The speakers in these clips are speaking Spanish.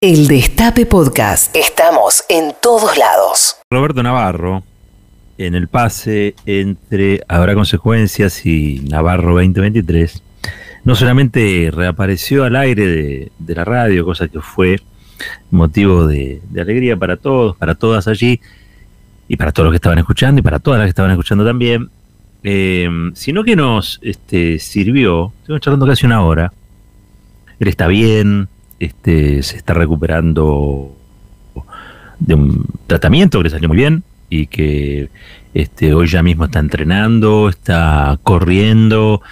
El Destape Podcast. Estamos en todos lados. Roberto Navarro, en el pase entre Habrá Consecuencias y Navarro 2023, no solamente reapareció al aire de, la radio, cosa que fue motivo de, alegría para todos, para todas allí, y para todos los que estaban escuchando, y para todas las que estaban escuchando también, eh, sino que nos este, sirvió, estuvimos charlando casi una hora, él está bien, este, se está recuperando de un tratamiento que le salió muy bien y que este, hoy ya mismo está entrenando, está corriendo.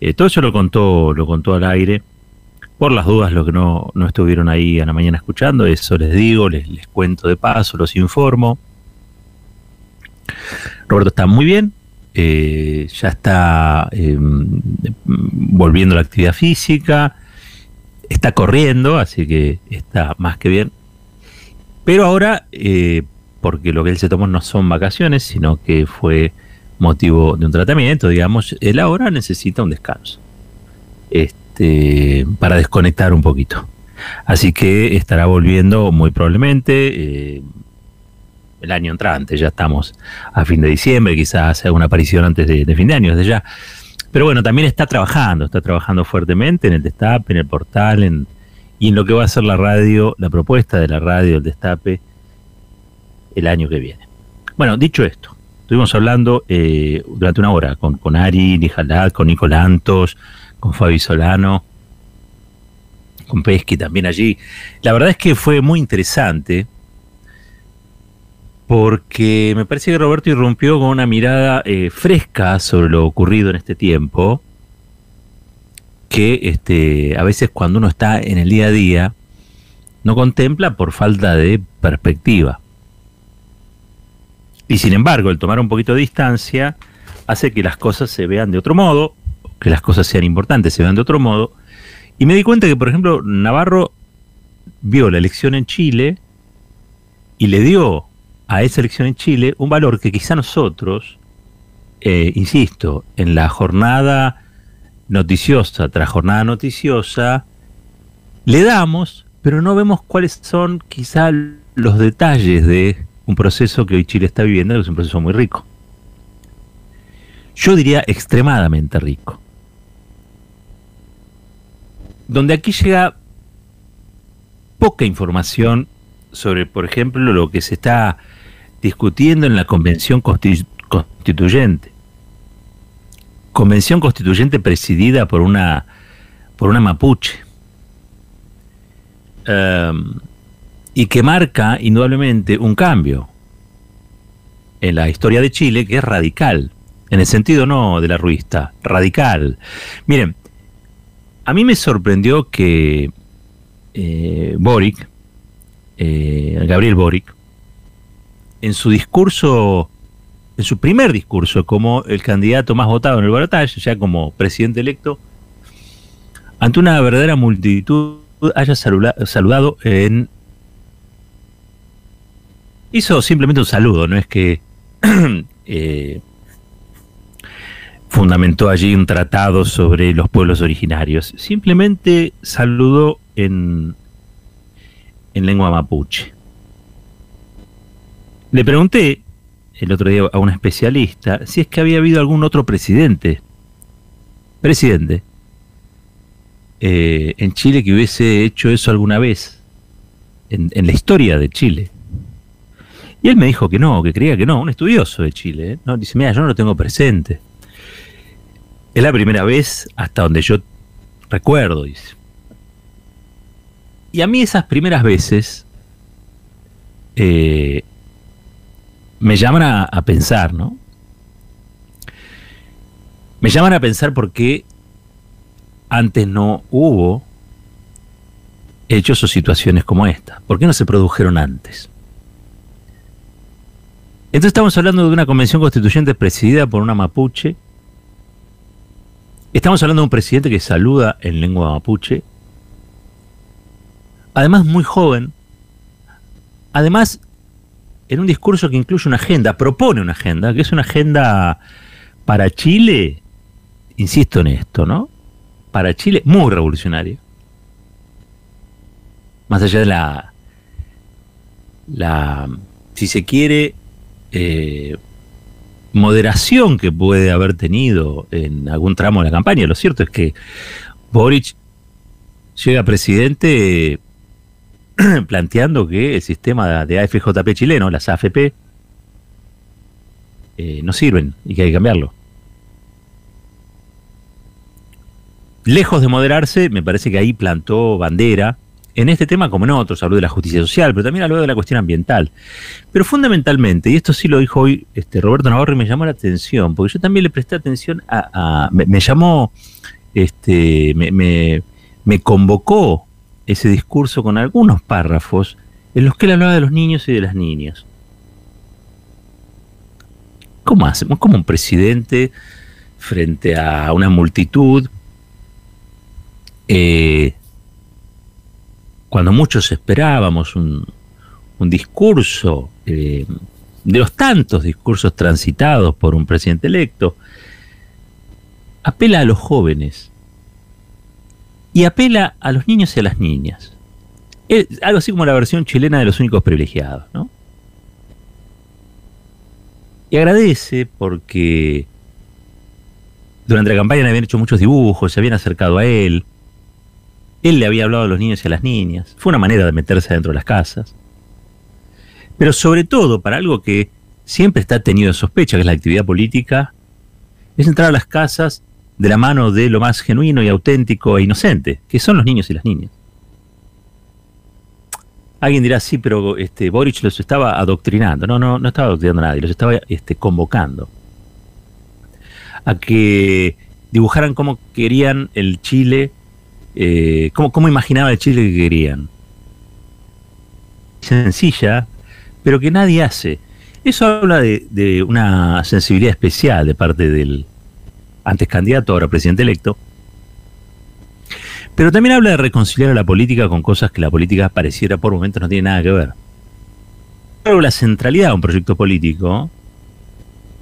Eh, todo eso lo contó, lo contó al aire. Por las dudas, los que no, no estuvieron ahí a la mañana escuchando, eso les digo, les, cuento de paso, los informo. Roberto está muy bien, eh, ya está em, volviendo a la actividad física, está corriendo, así que está más que bien. Pero ahora, eh, porque lo que él se tomó no son vacaciones, sino que fue motivo de un tratamiento, digamos, él ahora necesita un descanso. Este, para desconectar un poquito. Así que estará volviendo muy probablemente eh, el año entrante, ya estamos a fin de diciembre, quizás haga una aparición antes de, de fin de año, desde ya. Pero bueno, también está trabajando, está trabajando fuertemente en el Destape, en el portal, en, y en lo que va a ser la radio, la propuesta de la radio, el Destape, el año que viene. Bueno, dicho esto, estuvimos hablando eh, durante una hora con, con Ari Nijalat, con Nicolantos, con Fabi Solano, con Pesky también allí. La verdad es que fue muy interesante porque me parece que Roberto irrumpió con una mirada eh, fresca sobre lo ocurrido en este tiempo, que este, a veces cuando uno está en el día a día no contempla por falta de perspectiva. Y sin embargo, el tomar un poquito de distancia hace que las cosas se vean de otro modo, que las cosas sean importantes, se vean de otro modo. Y me di cuenta que, por ejemplo, Navarro vio la elección en Chile y le dio a esa elección en Chile un valor que quizá nosotros, eh, insisto, en la jornada noticiosa tras jornada noticiosa, le damos, pero no vemos cuáles son quizá los detalles de un proceso que hoy Chile está viviendo, que es un proceso muy rico. Yo diría extremadamente rico. Donde aquí llega poca información sobre, por ejemplo, lo que se está discutiendo en la Convención Constituyente. Convención Constituyente presidida por una, por una mapuche. Em, y que marca indudablemente un cambio en la historia de Chile que es radical, en el sentido no de la ruista, radical. Miren, a mí me sorprendió que eh, Boric, eh, Gabriel Boric, en su discurso, en su primer discurso como el candidato más votado en el balotaje, ya como presidente electo, ante una verdadera multitud haya saludado en... Hizo simplemente un saludo, no es que eh, fundamentó allí un tratado sobre los pueblos originarios, simplemente saludó en, en lengua mapuche. Le pregunté el otro día a un especialista si es que había habido algún otro presidente, presidente, eh, en Chile que hubiese hecho eso alguna vez, en, la historia de Chile. Y él me dijo que no, que creía que no, un estudioso de Chile. ¿eh? ¿no? Dice, mira, yo no lo tengo presente. Es la primera vez hasta donde yo recuerdo, dice. Y a mí esas primeras veces eh, me llaman a, pensar, ¿no? Me llaman a pensar por qué antes no hubo hechos o situaciones como esta. ¿Por qué no se produjeron antes? Entonces estamos hablando de una convención constituyente presidida por una mapuche. Estamos hablando de un presidente que saluda en lengua mapuche. Además muy joven. Además en un discurso que incluye una agenda, propone una agenda, que es una agenda para Chile, insisto en esto, ¿no? Para Chile muy revolucionaria. más allá de la, la si se quiere, eh, moderación que puede haber tenido en algún tramo de la campaña. Lo cierto es que Boric llega presidente planteando que el sistema de AFJP chileno, las AFP, eh, no sirven y que hay que cambiarlo. Lejos de moderarse, me parece que ahí plantó bandera en este tema como en otros, habló de la justicia social, pero también habló de la cuestión ambiental. Pero fundamentalmente, y esto sí lo dijo hoy este, Roberto Navarro y me llamó la atención, porque yo también le presté atención a... me, llamó, este, me, me, convocó ese discurso con algunos párrafos en los que él hablaba de los niños y de las niñas. ¿Cómo hacemos? Como un presidente frente a una multitud eh, cuando muchos esperábamos un, discurso, eh, de los tantos discursos transitados por un presidente electo, apela a los jóvenes y apela a los niños y a las niñas. algo así como la versión chilena de los únicos privilegiados, ¿no? Y agradece porque durante la campaña le habían hecho muchos dibujos, se habían acercado a él, él le había hablado a los niños y a las niñas. Fue una manera de meterse dentro de las casas. Pero sobre todo, para algo que siempre está tenido en sospecha, que es la actividad política, es entrar a las casas de la mano de lo más genuino y auténtico e inocente, que son los niños y las niñas. Alguien dirá, sí, pero este, Boric los estaba adoctrinando. No, no, no estaba adoctrinando a nadie, los estaba este, convocando a que dibujaran cómo querían el Chile eh, ¿cómo, imaginaba el Chile que querían. Sencilla, pero que nadie hace. Eso habla de, una sensibilidad especial de parte del antes candidato, ahora presidente electo. Pero también habla de reconciliar a la política con cosas que la política pareciera por momentos no tiene nada que ver. Pero la centralidad de un proyecto político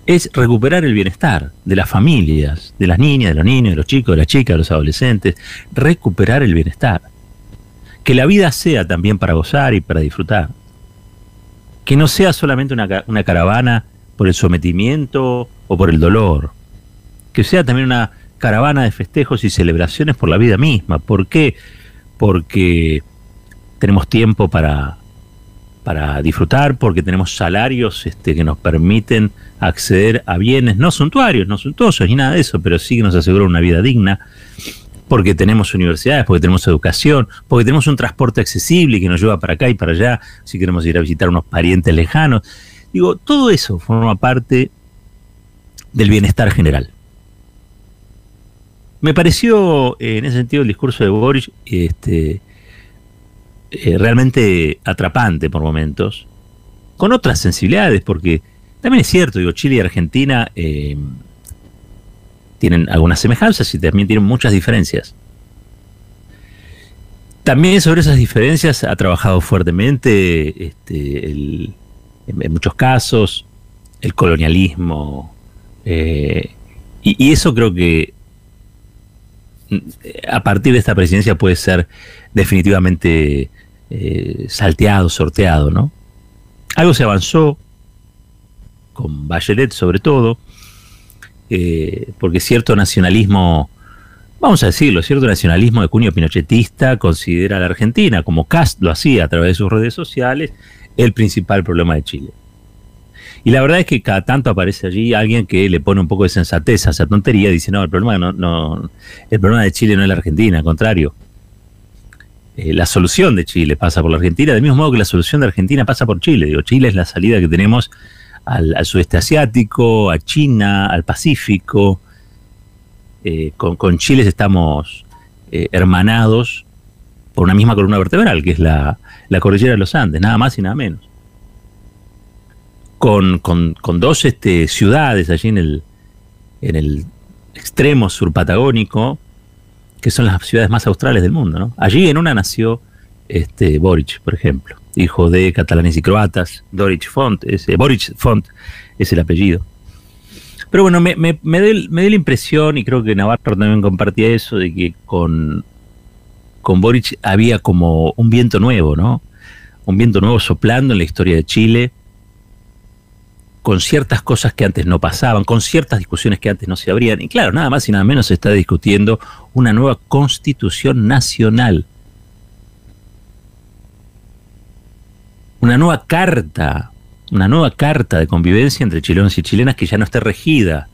es recuperar el bienestar de las familias, de las niñas, de los niños, de los chicos, de las chicas, de los adolescentes, recuperar el bienestar. Que la vida sea también para gozar y para disfrutar. Que no sea solamente una, una caravana por el sometimiento o por el dolor. Que sea también una caravana de festejos y celebraciones por la vida misma. ¿Por qué? Porque tenemos tiempo para para disfrutar porque tenemos salarios este, que nos permiten acceder a bienes no suntuarios, no suntuosos ni nada de eso, pero sí que nos aseguran una vida digna, porque tenemos universidades, porque tenemos educación, porque tenemos un transporte accesible que nos lleva para acá y para allá, si queremos ir a visitar unos parientes lejanos. Digo, todo eso forma parte del bienestar general. Me pareció, eh, en ese sentido, el discurso de Boris este, eh, realmente atrapante por momentos, con otras sensibilidades, porque también es cierto, digo, Chile y Argentina eh, tienen algunas semejanzas y también tienen muchas diferencias. También sobre esas diferencias ha trabajado fuertemente, este, en, muchos casos, el colonialismo. Y, eso creo que a partir de esta presidencia puede ser definitivamente eh, salteado, sorteado, ¿no? Algo se avanzó, con Bachelet sobre todo, eh, porque cierto nacionalismo, vamos a decirlo, cierto nacionalismo de cuño pinochetista considera a la Argentina, como Cast lo hacía a través de sus redes sociales, el principal problema de Chile. Y la verdad es que cada tanto aparece allí alguien que le pone un poco de sensatez a esa tontería, dice, no, el problema, no, no, el problema de Chile no es la Argentina, al contrario, eh, la solución de Chile pasa por la Argentina, del mismo modo que la solución de Argentina pasa por Chile. Digo, Chile es la salida que tenemos al, sudeste asiático, a China, al Pacífico. Eh, con, Chile estamos eh, hermanados por una misma columna vertebral, que es la, cordillera de los Andes, nada más y nada menos. Con, dos este, ciudades allí en el, en el extremo sur patagónico, que son las ciudades más australes del mundo. ¿no? Allí en una nació este, Boric, por ejemplo, hijo de catalanes y croatas. Doric Font, ese, Boric Font es el apellido. Pero bueno, me, me, me, dio, la impresión, y creo que Navarro también compartía eso, de que con con Boric había como un viento nuevo, ¿no? Un viento nuevo soplando en la historia de Chile, con ciertas cosas que antes no pasaban, con ciertas discusiones que antes no se abrían. Y claro, nada más y nada menos se está discutiendo una nueva constitución nacional. Una nueva carta, una nueva carta de convivencia entre chilenos y chilenas que ya no esté regida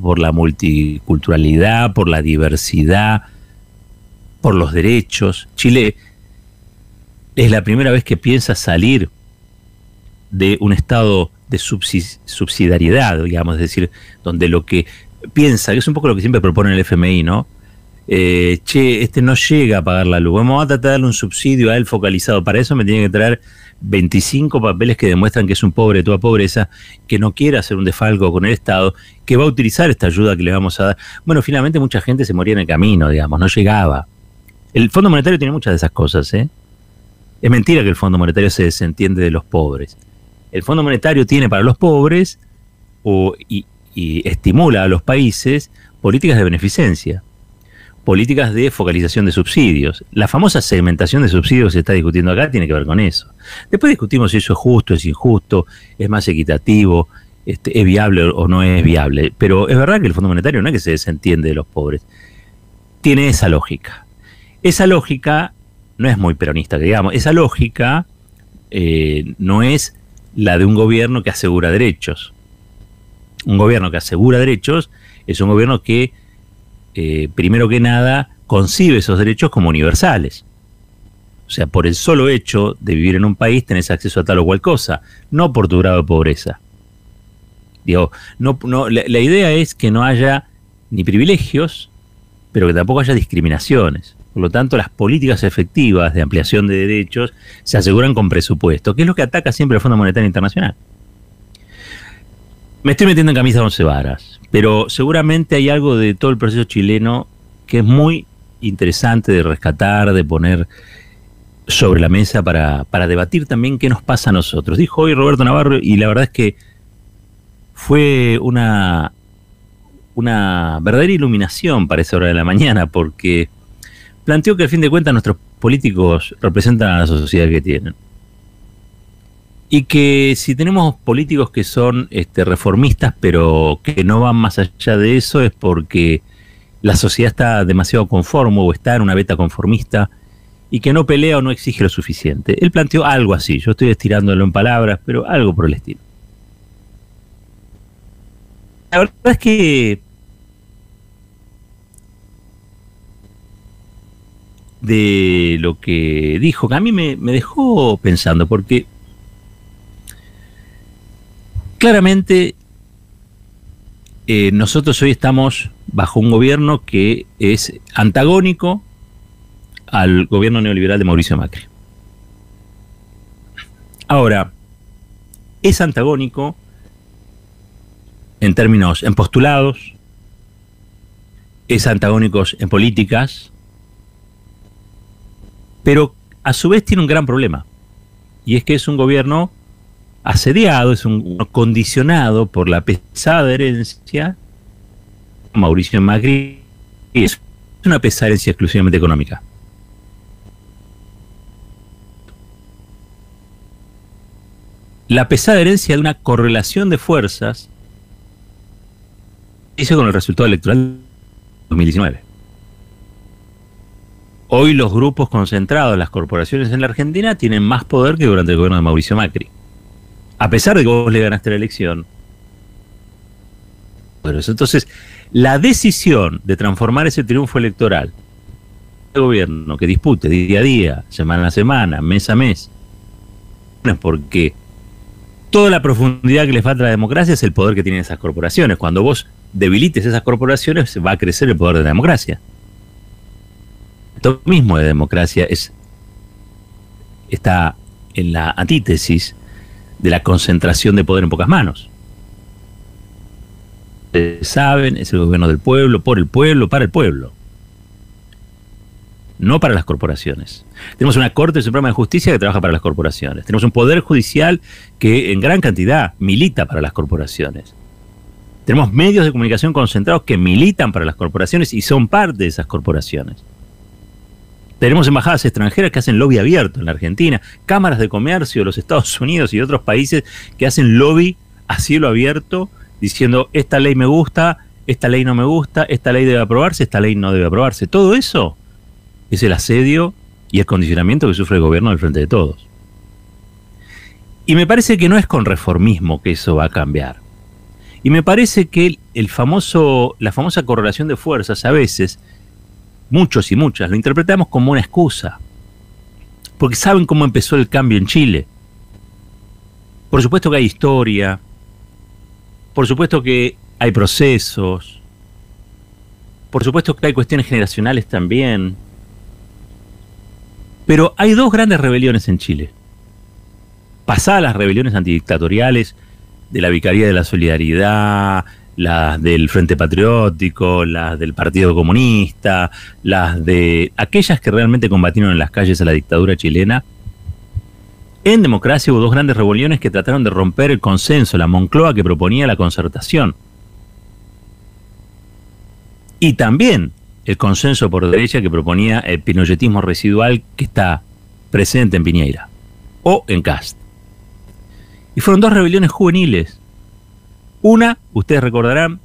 por la multiculturalidad, por la diversidad, por los derechos. Chile es la primera vez que piensa salir de un estado de subsidiariedad, digamos, es decir, donde lo que piensa, que es un poco lo que siempre propone el FMI, ¿no? Eh, che, este no llega a pagar la luz, vamos a tratar de darle un subsidio a él focalizado, para eso me tiene que traer 25 papeles que demuestran que es un pobre de toda pobreza, que no quiere hacer un defalco con el Estado, que va a utilizar esta ayuda que le vamos a dar. Bueno, finalmente mucha gente se moría en el camino, digamos, no llegaba. El Fondo Monetario tiene muchas de esas cosas, ¿eh? Es mentira que el Fondo Monetario se desentiende de los pobres. El Fondo Monetario tiene para los pobres y, estimula a los países políticas de beneficencia políticas de focalización de subsidios. La famosa segmentación de subsidios que se está discutiendo acá tiene que ver con eso. Después discutimos si eso es justo, es injusto, es más equitativo, este, es viable o no es viable. Pero es verdad que el Fondo Monetario no es que se desentiende de los pobres. Tiene esa lógica. Esa lógica no es muy peronista, digamos. Esa lógica eh, no es la de un gobierno que asegura derechos. Un gobierno que asegura derechos es un gobierno que eh, primero que nada, concibe esos derechos como universales. O sea, por el solo hecho de vivir en un país tenés acceso a tal o cual cosa, no por tu grado de pobreza. Digo, no, no, la, idea es que no haya ni privilegios, pero que tampoco haya discriminaciones. Por lo tanto, las políticas efectivas de ampliación de derechos se aseguran con presupuesto, que es lo que ataca siempre el Fondo Monetario Internacional. Me estoy metiendo en camisa de once varas, pero seguramente hay algo de todo el proceso chileno que es muy interesante de rescatar, de poner sobre la mesa para, debatir también qué nos pasa a nosotros. Dijo hoy Roberto Navarro y la verdad es que fue una, una verdadera iluminación para esa hora de la mañana porque planteó que al fin de cuentas nuestros políticos representan a la sociedad que tienen y que si tenemos políticos que son este, reformistas pero que no van más allá de eso es porque la sociedad está demasiado conforme o está en una beta conformista y que no pelea o no exige lo suficiente. Él planteó algo así, yo estoy estirándolo en palabras, pero algo por el estilo. La verdad es que de lo que dijo, que a mí me, me dejó pensando, porque claramente eh, nosotros hoy estamos bajo un gobierno que es antagónico al gobierno neoliberal de Mauricio Macri. Ahora, es antagónico en términos, en postulados, es antagónico en políticas, pero a su vez tiene un gran problema, y es que es un gobierno asediado, es un condicionado por la pesada herencia. Mauricio Macri es una pesada herencia exclusivamente económica. La pesada herencia de una correlación de fuerzas hizo con el resultado electoral de 2019. Hoy los grupos concentrados, las corporaciones en la Argentina, tienen más poder que durante el gobierno de Mauricio Macri a pesar de que vos le ganaste la elección. Entonces, la decisión de transformar ese triunfo electoral, el gobierno que dispute día a día, semana a semana, mes a mes, no es porque toda la profundidad que le falta a la democracia es el poder que tienen esas corporaciones. Cuando vos debilites esas corporaciones, va a crecer el poder de la democracia. Esto mismo de democracia es está en la antítesis de la concentración de poder en pocas manos. Ustedes saben, es el gobierno del pueblo, por el pueblo, para el pueblo. No para las corporaciones. Tenemos una Corte Suprema de Justicia que trabaja para las corporaciones. Tenemos un Poder Judicial que en gran cantidad milita para las corporaciones. Tenemos medios de comunicación concentrados que militan para las corporaciones y son parte de esas corporaciones. Tenemos embajadas extranjeras que hacen lobby abierto en la Argentina, cámaras de comercio de los Estados Unidos y otros países que hacen lobby a cielo abierto diciendo esta ley me gusta, esta ley no me gusta, esta ley debe aprobarse, esta ley no debe aprobarse. Todo eso es el asedio y el condicionamiento que sufre el gobierno del frente de todos. Y me parece que no es con reformismo que eso va a cambiar. Y me parece que la famosa correlación de fuerzas a veces muchos y muchas, lo interpretamos como una excusa. Porque saben cómo empezó el cambio en Chile. Por supuesto que hay historia, por supuesto que hay procesos, por supuesto que hay cuestiones generacionales también. Pero hay dos grandes rebeliones en Chile. Pasadas las rebeliones antidictatoriales de la Vicaría de la Solidaridad, las del Frente Patriótico, las del Partido Comunista, las de aquellas que realmente combatieron en las calles a la dictadura chilena. En democracia hubo dos grandes rebeliones que trataron de romper el consenso, la Moncloa que proponía la concertación. Y también el consenso por derecha que proponía el pinochetismo residual que está presente en Piñeira o en Cast. Y fueron dos rebeliones juveniles una, ustedes recordarán,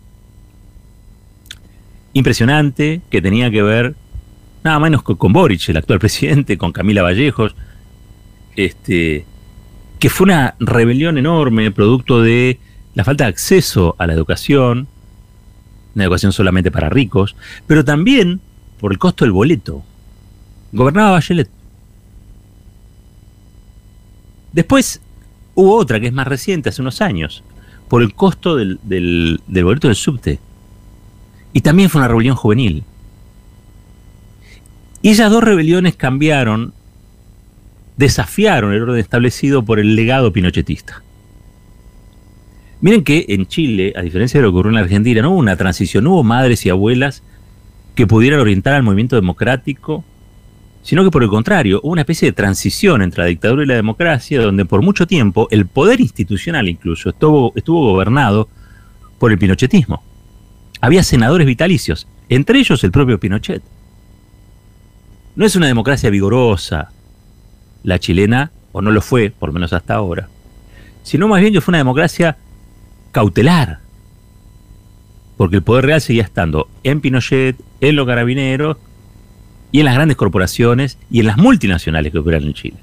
impresionante, que tenía que ver nada menos que con Boric, el actual presidente, con Camila Vallejos, este, que fue una rebelión enorme, producto de la falta de acceso a la educación, una educación solamente para ricos, pero también por el costo del boleto. Gobernaba Bachelet. Después hubo otra que es más reciente, hace unos años, por el costo del, del, boleto del subte. Y también fue una rebelión juvenil. Y esas dos rebeliones cambiaron, desafiaron el orden establecido por el legado pinochetista. Miren que en Chile, a diferencia de lo que ocurrió en la Argentina, no hubo una transición, no hubo madres y abuelas que pudieran orientar al movimiento democrático sino que por el contrario, hubo una especie de transición entre la dictadura y la democracia, donde por mucho tiempo el poder institucional incluso estuvo, estuvo gobernado por el pinochetismo. Había senadores vitalicios, entre ellos el propio Pinochet. No es una democracia vigorosa la chilena, o no lo fue, por lo menos hasta ahora, sino más bien que fue una democracia cautelar, porque el poder real seguía estando en Pinochet, en los carabineros y en las grandes corporaciones y en las multinacionales que operan en Chile.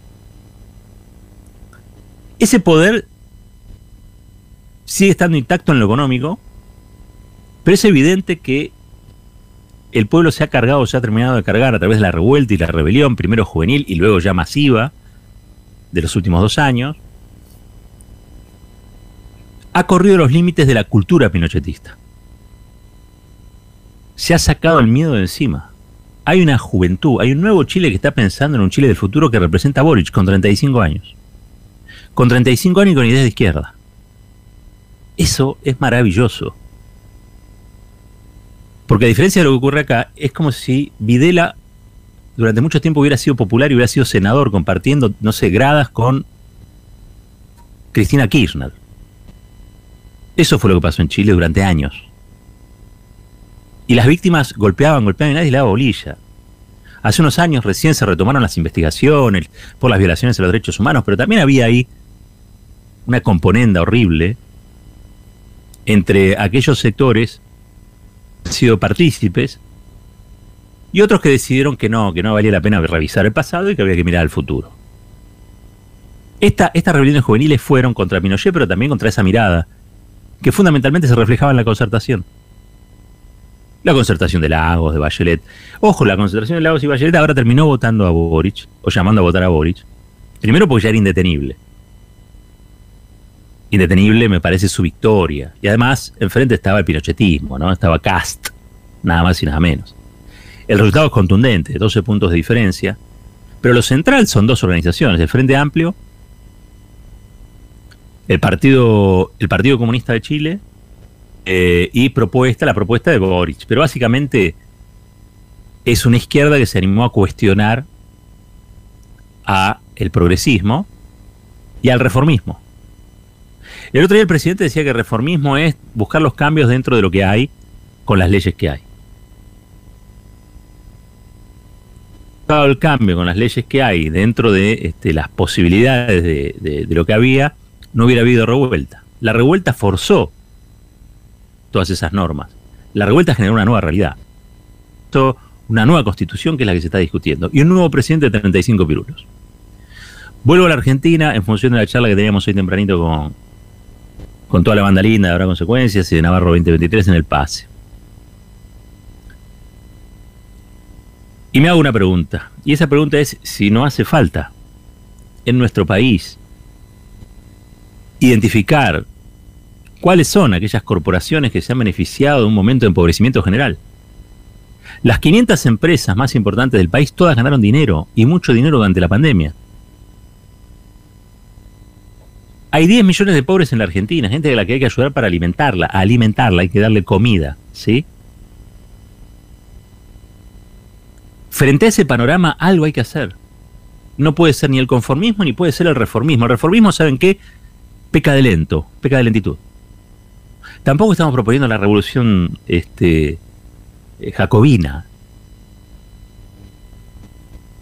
Ese poder sigue estando intacto en lo económico, pero es evidente que el pueblo se ha cargado, se ha terminado de cargar a través de la revuelta y la rebelión, primero juvenil y luego ya masiva, de los últimos dos años, ha corrido los límites de la cultura pinochetista. Se ha sacado el miedo de encima hay una juventud, hay un nuevo Chile que está pensando en un Chile del futuro que representa a Boric con 35 años. Con 35 años y con ideas de izquierda. Eso es maravilloso. Porque a diferencia de lo que ocurre acá, es como si Videla durante mucho tiempo hubiera sido popular y hubiera sido senador compartiendo, no sé, gradas con Cristina Kirchner. Eso fue lo que pasó en Chile durante años. Y las víctimas golpeaban, golpeaban y nadie le daba bolilla. Hace unos años recién se retomaron las investigaciones por las violaciones de los derechos humanos, pero también había ahí una componenda horrible entre aquellos sectores que han sido partícipes y otros que decidieron que no, que no valía la pena revisar el pasado y que había que mirar al futuro. Esta, estas rebeliones juveniles fueron contra Pinochet, pero también contra esa mirada, que fundamentalmente se reflejaba en la concertación. La concertación de Lagos, de Bachelet. Ojo, la concertación de Lagos y Bachelet ahora terminó votando a Boric, o llamando a votar a Boric. Primero porque ya era indetenible. Indetenible me parece su victoria. Y además, enfrente estaba el pinochetismo, ¿no? Estaba Cast, nada más y nada menos. El resultado es contundente, 12 puntos de diferencia. Pero lo central son dos organizaciones, el Frente Amplio, el Partido, el Partido Comunista de Chile eh, y propuesta, la propuesta de Boric. Pero básicamente es una izquierda que se animó a cuestionar a el progresismo y al reformismo. El otro día el presidente decía que reformismo es buscar los cambios dentro de lo que hay con las leyes que hay. el cambio con las leyes que hay dentro de este, las posibilidades de, de lo que había, no hubiera habido revuelta. La revuelta forzó todas esas normas. La revuelta generó una nueva realidad. Una nueva constitución que es la que se está discutiendo. Y un nuevo presidente de 35 pirulos. Vuelvo a la Argentina en función de la charla que teníamos hoy tempranito con, con toda la banda linda, habrá consecuencias, y de Navarro 2023 en el pase. Y me hago una pregunta, y esa pregunta es si no hace falta en nuestro país identificar cuáles son aquellas corporaciones que se han beneficiado de un momento de empobrecimiento general. Las 500 empresas más importantes del país todas ganaron dinero y mucho dinero durante la pandemia. Hay 10 millones de pobres en la Argentina, gente a la que hay que ayudar para alimentarla, alimentarla, hay que darle comida, ¿sí? Frente a ese panorama, algo hay que hacer. No puede ser ni el conformismo ni puede ser el reformismo. El reformismo, ¿saben qué? Peca de lento, peca de lentitud. Tampoco estamos proponiendo la revolución este, eh, jacobina.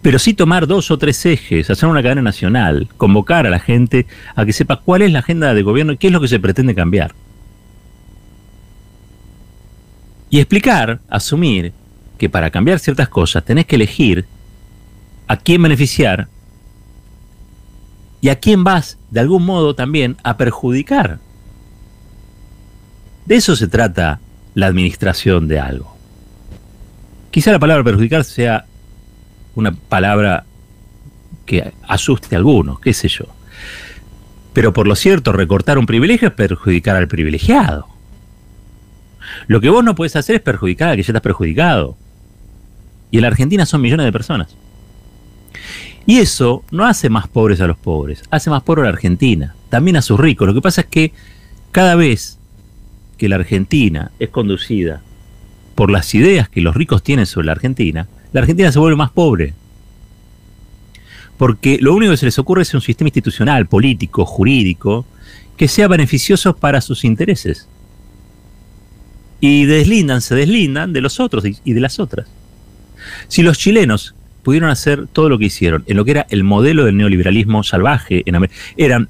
Pero sí tomar dos o tres ejes, hacer una cadena nacional, convocar a la gente a que sepa cuál es la agenda de gobierno y qué es lo que se pretende cambiar. Y explicar, asumir, que para cambiar ciertas cosas tenés que elegir a quién beneficiar y a quién vas, de algún modo, también a perjudicar. De eso se trata la administración de algo. Quizá la palabra perjudicar sea una palabra que asuste a algunos, qué sé yo. Pero por lo cierto, recortar un privilegio es perjudicar al privilegiado. Lo que vos no puedes hacer es perjudicar a que ya estás perjudicado. Y en la Argentina son millones de personas. Y eso no hace más pobres a los pobres, hace más pobre a la Argentina, también a sus ricos. Lo que pasa es que cada vez que la Argentina es conducida por las ideas que los ricos tienen sobre la Argentina, la Argentina se vuelve más pobre. Porque lo único que se les ocurre es un sistema institucional, político, jurídico, que sea beneficioso para sus intereses. Y deslindan, se deslindan de los otros y de las otras. Si los chilenos pudieron hacer todo lo que hicieron en lo que era el modelo del neoliberalismo salvaje en América, eran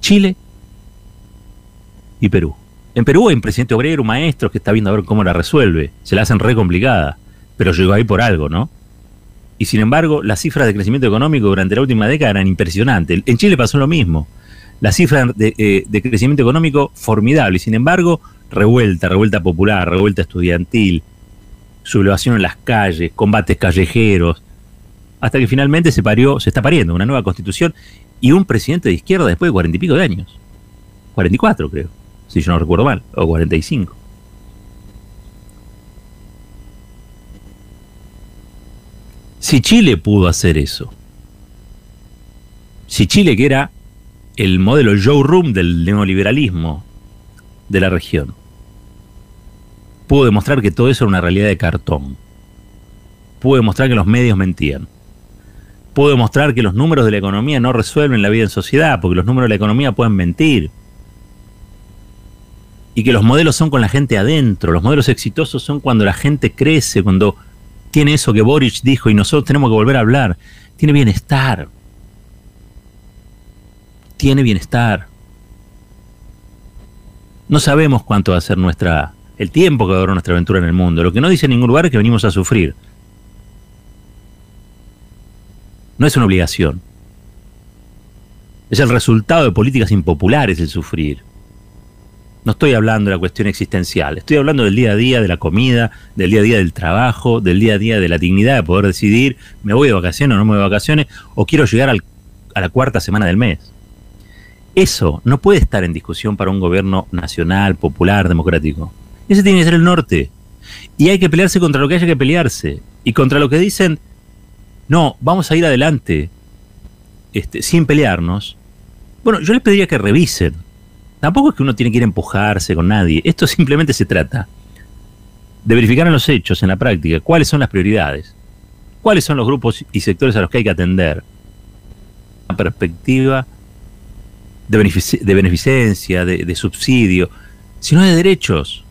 Chile y Perú. En Perú hay un presidente obrero, un maestro que está viendo a ver cómo la resuelve. Se la hacen re complicada, pero llegó ahí por algo, ¿no? Y sin embargo, las cifras de crecimiento económico durante la última década eran impresionantes. En Chile pasó lo mismo. Las cifras de, eh, de crecimiento económico formidable. Y sin embargo, revuelta, revuelta popular, revuelta estudiantil, sublevación en las calles, combates callejeros, hasta que finalmente se parió, se está pariendo una nueva constitución y un presidente de izquierda después de cuarenta y pico de años. 44 creo si yo no recuerdo mal, o 45. Si Chile pudo hacer eso, si Chile, que era el modelo Joe Room del neoliberalismo de la región, pudo demostrar que todo eso era una realidad de cartón, pudo demostrar que los medios mentían, pudo demostrar que los números de la economía no resuelven la vida en sociedad, porque los números de la economía pueden mentir, y que los modelos son con la gente adentro. Los modelos exitosos son cuando la gente crece, cuando tiene eso que Boric dijo y nosotros tenemos que volver a hablar. Tiene bienestar. Tiene bienestar. No sabemos cuánto va a ser nuestra el tiempo que va a durar nuestra aventura en el mundo. Lo que no dice en ningún lugar es que venimos a sufrir. No es una obligación. Es el resultado de políticas impopulares el sufrir. No estoy hablando de la cuestión existencial, estoy hablando del día a día de la comida, del día a día del trabajo, del día a día de la dignidad de poder decidir, me voy de vacaciones o no me voy de vacaciones, o quiero llegar a la cuarta semana del mes. Eso no puede estar en discusión para un gobierno nacional, popular, democrático. Ese tiene que ser el norte. Y hay que pelearse contra lo que haya que pelearse. Y contra lo que dicen, no, vamos a ir adelante este, sin pelearnos. Bueno, yo les pediría que revisen Tampoco es que uno tiene que ir a empujarse con nadie. Esto simplemente se trata de verificar en los hechos, en la práctica, cuáles son las prioridades, cuáles son los grupos y sectores a los que hay que atender. Una perspectiva de, beneficencia, de, de subsidio, sino de derechos.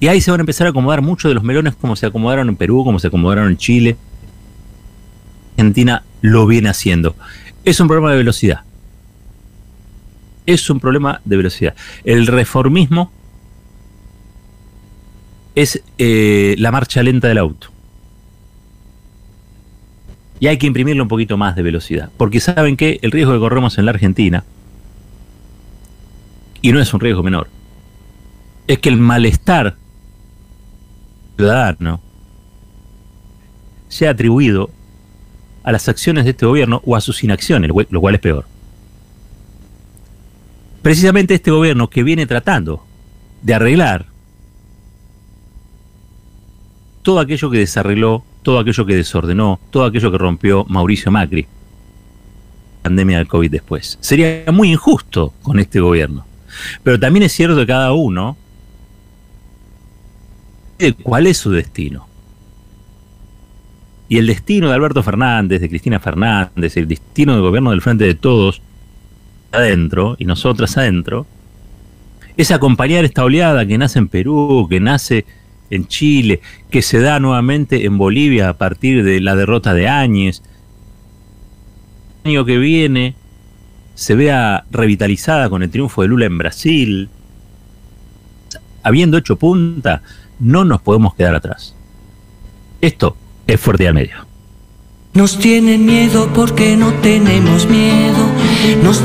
Y ahí se van a empezar a acomodar muchos de los melones como se acomodaron en Perú, como se acomodaron en Chile, Argentina lo viene haciendo. Es un problema de velocidad. Es un problema de velocidad. El reformismo es eh, la marcha lenta del auto. Y hay que imprimirle un poquito más de velocidad. Porque saben que el riesgo que corremos en la Argentina, y no es un riesgo menor, es que el malestar ciudadano sea atribuido a las acciones de este gobierno o a sus inacciones, lo cual es peor. Precisamente este gobierno que viene tratando de arreglar todo aquello que desarregló, todo aquello que desordenó, todo aquello que rompió Mauricio Macri, pandemia del COVID después. Sería muy injusto con este gobierno. Pero también es cierto que cada uno cuál es su destino. Y el destino de Alberto Fernández, de Cristina Fernández, el destino del gobierno del Frente de Todos, adentro, y nosotras adentro, es acompañar esta oleada que nace en Perú, que nace en Chile, que se da nuevamente en Bolivia a partir de la derrota de Áñez. El año que viene se vea revitalizada con el triunfo de Lula en Brasil. Habiendo hecho punta, no nos podemos quedar atrás. Esto es Fuerte al Medio. Nos tienen miedo porque no tenemos miedo. Nos